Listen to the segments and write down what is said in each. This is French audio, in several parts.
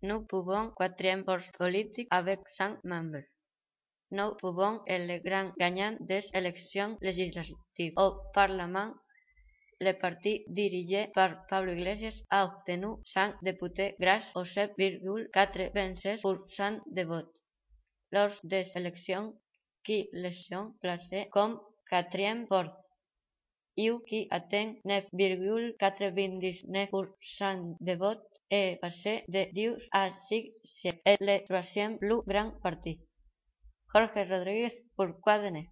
Nous pouvons quatrième force politique avec cinq membres. Nous pouvons être le grand gagnant des élections législatives au Parlement. Le parti dirigé par Pablo Iglesias a obtenu 5 députés grâce aux 7,96% de votes lors des élections qui les ont placés comme quatrième force. You qui atteint 9,99% de votes est passé de 10 à 6 est le troisième plus grand parti. Jorge Rodríguez, pourquoi de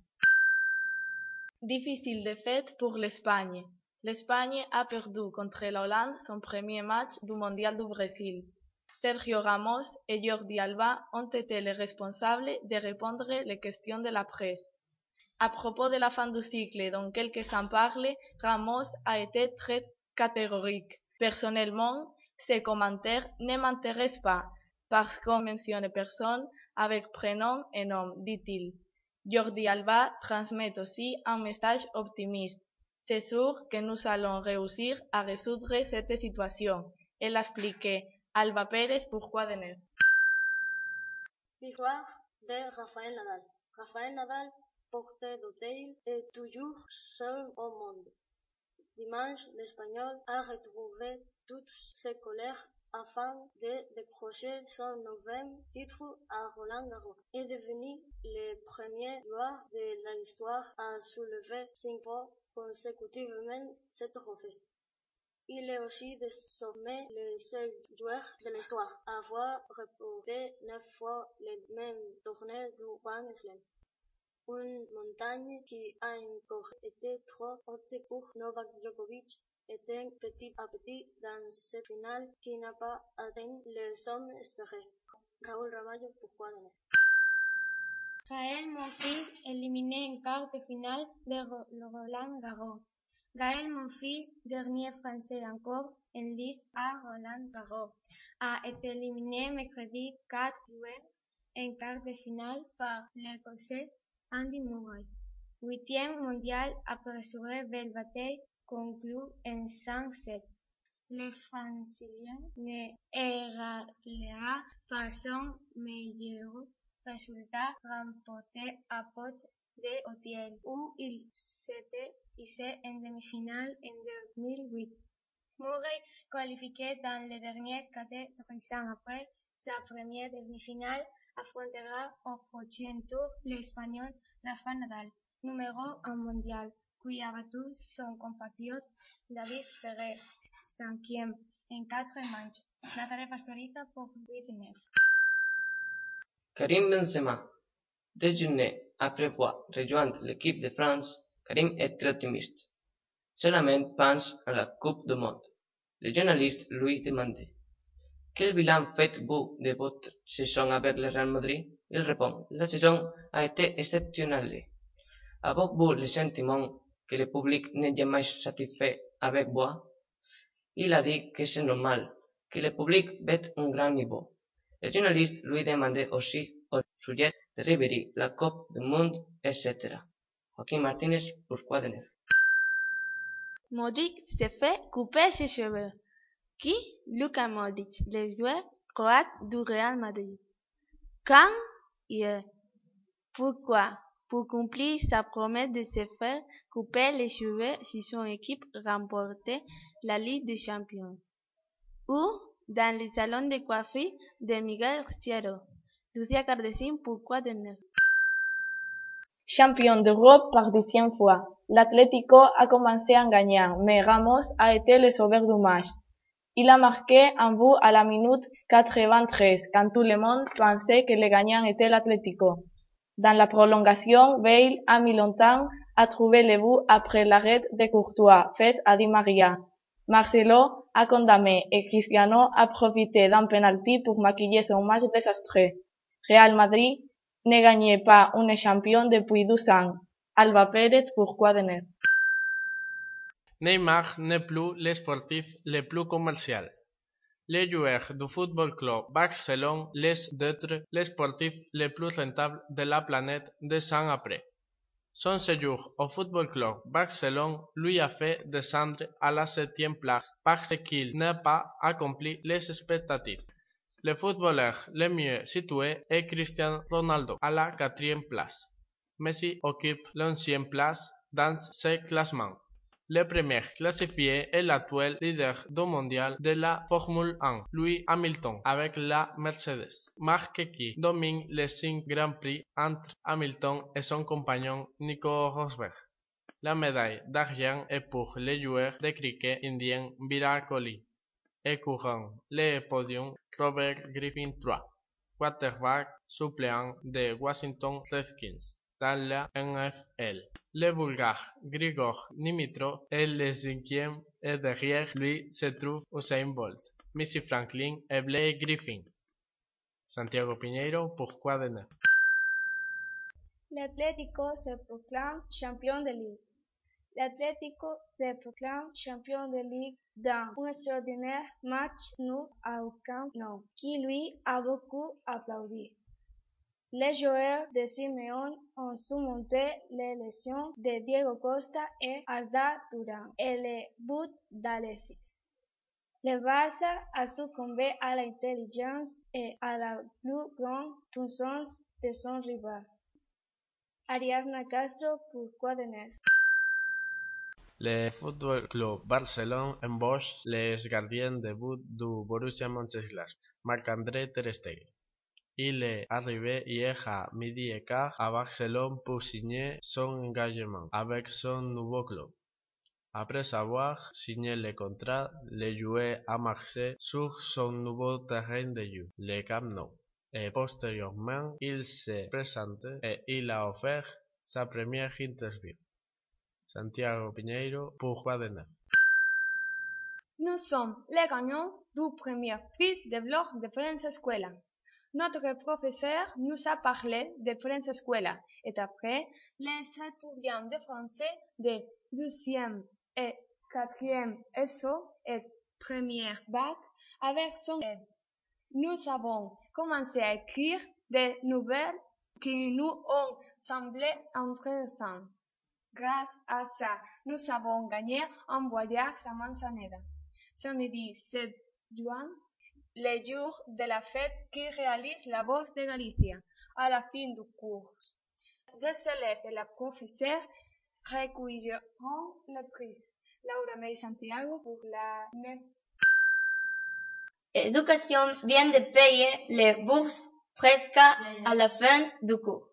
Difficile défaite pour l'Espagne. L'Espagne a perdu contre la Hollande son premier match du Mondial du Brésil. Sergio Ramos et Jordi Alba ont été les responsables de répondre les questions de la presse. À propos de la fin du cycle dont quelques-uns parlent, Ramos a été très catégorique. Personnellement, ces commentaires ne m'intéressent pas, parce qu'on mentionne personne avec prénom et nom, dit-il. Jordi Alba transmet aussi un message optimiste. C'est sûr que nous allons réussir à résoudre cette situation. Elle expliquait Alba Pérez pourquoi de neuf. De Rafael Nadal. Rafael Nadal, porteur d'hôtel, est toujours seul au. Dimanche, l'Espagnol a retrouvé toute ses colères afin de décrocher son neuvième titre à Roland Garros et devenu le premier joueur de l'histoire à soulever cinq fois consécutivement ce trophée. Il est aussi désormais le seul joueur de l'histoire à avoir remporté neuf fois le même tournoi du Grand Slam. Une montagne qui a encore été trop haute pour Novak Djokovic étant petit à petit dans cette finale qui n'a pas atteint sommes espérées. Raúl Ramallo, pourquoi donner Gaël Monfils éliminé en quart de finale de Roland Garros. Gaël Monfils, dernier français encore en liste à Roland Garros, a été éliminé mercredi 4 juin en quart de finale par l'Écossais Andy Murray. Huitième mondial après belle bataille conclut en 5-7. Le Francilien ne égalera pas son meilleur résultat remporté à Porte de Hautiel, où il s'était hissé en demi-finale en 2008. Murray, qualifié dans le dernier cadet trois ans après sa première demi-finale, affrontera au prochain tour l'Espagnol Rafa Nadal, numéro 1 mondial, qui a battu son compatriote David Ferrer, cinquième en quatre matchs. Natalia Pastoriza pour 8 9. Karim Benzema. Déjeuner après avoir rejoint l'équipe de France, Karim est très optimiste. Seulement pense à la Coupe du Monde. Le journaliste lui demandait Quel bilan faites-vous de votre saison avec le Real Madrid Il répond La saison a été exceptionnelle. Avez-vous le sentiment que le public n'est jamais satisfait avec vous Il a dit que c'est normal, que le public veut un grand niveau. Le journaliste lui demandait aussi au sujet de Ribéry, la Coupe du Monde, etc. Joaquín Martínez, neuf Modric s'est fait couper ses cheveux. Qui? Luka Modric, le joueur croate du Real Madrid. Quand Hier. Pourquoi? Pour cumplir sa promesse de se faire couper les cheveux si son équipe remportait la Ligue des Champions. Ou dans le salon de coiffure de Miguel Ciero. Lucia Cardesín, pourquoi de neuf Champion d'Europe par dixième fois, l'Atlético a commencé en gagnant, mais Ramos a été le sauveur du match. Il a marqué un but à la minute 93, quand tout le monde pensait que le gagnant était l'Atlético. Dans la prolongation, Bale a mis longtemps à trouver le but après l'arrêt de Courtois, fait à Di Maria. Marcelo a condamné et Cristiano a profité d'un penalty pour maquiller son match désastreux. Real Madrid ne gagnait pas une champion depuis 12 ans. Alba Pérez, pourquoi de neuf? Neymar n'est plus le sportif le plus commercial. Les joueurs du Football Club Barcelone laissent d'être les sportifs les plus rentables de la planète deux ans après. Son séjour au Football Club Barcelone lui a fait descendre à la septième place parce qu'il n'a pas accompli les expectatives. Le footballeur le mieux situé est Cristiano Ronaldo à la quatrième place. Messi occupe l'onzième place dans ce classement. Le premier classifié est l'actuel leader du mondial de la Formule 1, Louis Hamilton, avec la Mercedes, marque qui domine les cinq Grands Prix entre Hamilton et son compagnon Nico Rosberg. La médaille d'argent est pour le joueur de cricket indien Virat Kohli. Et courant le podium Robert Griffin III, quarterback suppléant de Washington Redskins dans la NFL. Le Bulgare Grigor Dimitrov est le cinquième et derrière lui se trouve Usain Bolt, Missy Franklin et Blake Griffin. Santiago Piñeiro, pourquoi de neuf? L'Atlético se proclame champion de ligue. L'Atlético se proclame champion de ligue dans un extraordinaire match nul au Camp Nou, qui lui a beaucoup applaudi. Les joueurs de Simeone ont surmonté les lesions de Diego Costa et Arda Turan et les buts d'Alexis. Le Barça a succombé à l'intelligence et à la plus grande puissance de son rival. Ariadna Castro, pourquoi de neuf? Le Football Club Barcelone embauche les gardiens de but du Borussia Mönchengladbach, Marc-André Ter Stegen. Il est arrivé hier à midi et quart à Barcelone pour signer son engagement avec son nouveau club. Après avoir signé le contrat, le joueur a marché sur son nouveau terrain de jeu, le Camp Nou. Et posteriorement, il s'est présenté et il a offert sa première interview. Santiago Piñeiro, pourquoi de neuf? Nous sommes les gagnants du premier prix de blog de France Escuela. Notre professeur nous a parlé de France Escuela et après, les étudiants de français de deuxième et quatrième ESO et première bac avec son aide. Nous avons commencé à écrire des nouvelles qui nous ont semblé intéressantes. Grâce à ça, nous avons gagné un voyage à Manzanera. Samedi 7 juin, le jour de la fête qui réalise la Voix de Galicia. À la fin du cours, des élèves et la professeure recueilleront le. Laura May Santiago pour la. Éducation vient de payer les bourses presque à la fin du cours.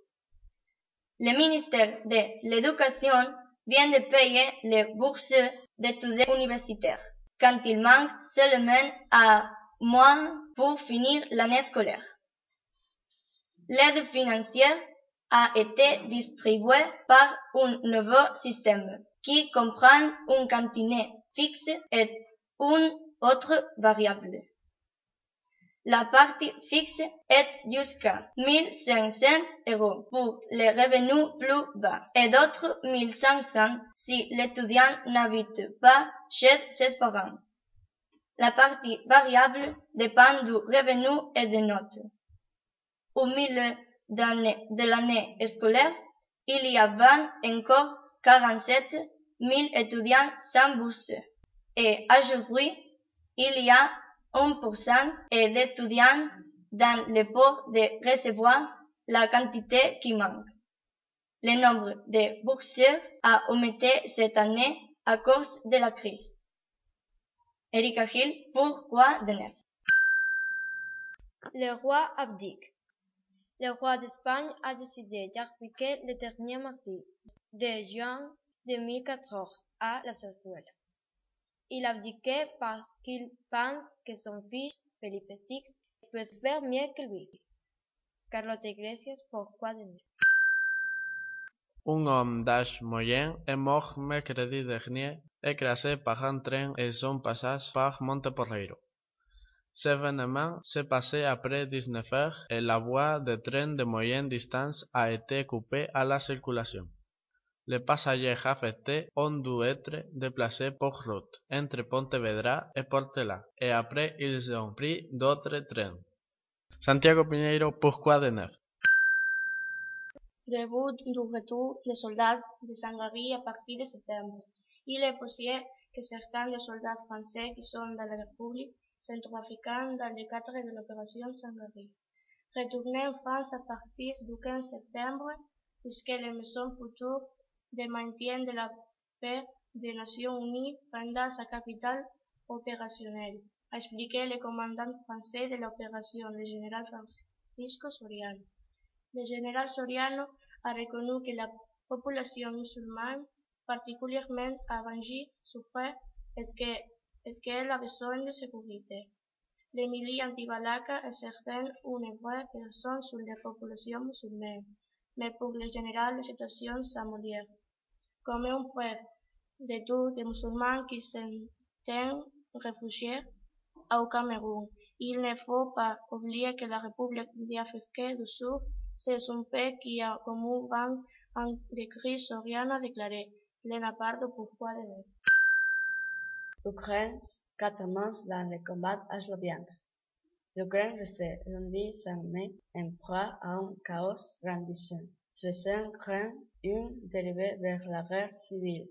Le ministère de l'Éducation vient de payer les bourses d'étudiants universitaires quand il manque seulement à mois pour finir l'année scolaire. L'aide financière a été distribuée par un nouveau système qui comprend un quantiné fixe et une autre variable. La partie fixe est jusqu'à 1500 euros pour les revenus plus bas et d'autres 1500 si l'étudiant n'habite pas chez ses parents. La partie variable dépend du revenu et des notes. Au milieu de l'année scolaire, il y avait encore 47 000 étudiants sans bourse. Et aujourd'hui, il y a 1% d'étudiants dans le port de recevoir la quantité qui manque. Le nombre de boursiers a augmenté cette année à cause de la crise. Erika Hill, pourquoi de neuf? Le roi abdique. Le roi d'Espagne a décidé d'abdiquer le dernier mardi de juin 2014 à la Zarzuela. Il abdiquait parce qu'il pense que son fils, Felipe VI, peut faire mieux que lui. Carlotte Iglesias, pourquoi de neuf? Un homme d'âge moyen est mort mercredi dernier écrasé par un train et son passage par Monteporreiro. Cet événement s'est passé après 19 heures la voie de train de moyenne distance a été coupée à la circulation. Les passagers affectés ont dû être déplacés par route entre Pontevedra et Portela et après ils ont pris d'autres trains. Santiago Piñeiro, pourquoi de neuf Début du retour des soldats de Sangaré à partir de septembre. Il est que certains des soldats français qui sont dans la République centrafricaine dans le cadre de l'opération Sangaré. Retourner en France à partir du 15 septembre, puisque les maisons futures de maintien de la paix des Nations Unies rendent sa capitale opérationnelle, a expliqué le commandant français de l'opération, le général Francisco Soriano. Le général Soriano a reconnu que la population musulmane, particulièrement souffrait et que et qu'elle a besoin de sécurité. Les milices anti-Balaka exercent une vraie pression sur la population musulmane, mais pour le général la situation s'améliore. Comme une preuve de les musulmans qui s'entendent réfugiés au Cameroun, il ne faut pas oublier que la République d'Afrique du Sud, c'est un pays qui a comme vent en décrit Soriano a déclaré, Lena Pardo pourquoi neuf. L'Ukraine commence dans le combat à. L'Ukraine lundi sans mai en proie à un chaos grandissant, faisant craindre une dérivée vers la guerre civile.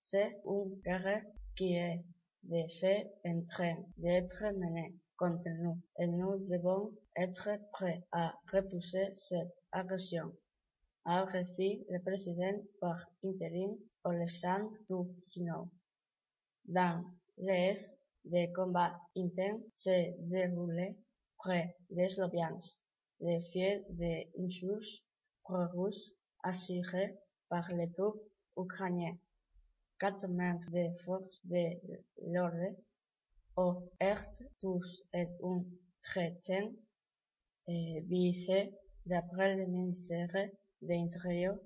C'est une guerre qui est de fait en train d'être menée contre nous et nous devons être prêts à repousser cette agression, a récit le président par intérim Oleksandr Turchinov. Dans l'est, des combats intenses se déroulaient près de Sloviansk, les fiefs des insurgés pro-russes assurés par les troupes ukrainiennes. Quatre membres des forces de l'ordre ont été tous et un chrétien visé d'après le ministère de l'Intérieur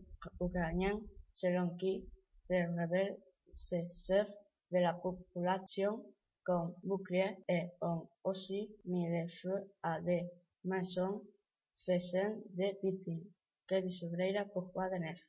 ukrainien, selon qui les rebelles se servent de la population comme bouclier et ont aussi mis le feu à des maisons faisant des victimes. Que Sobreira pourquoi de neuf.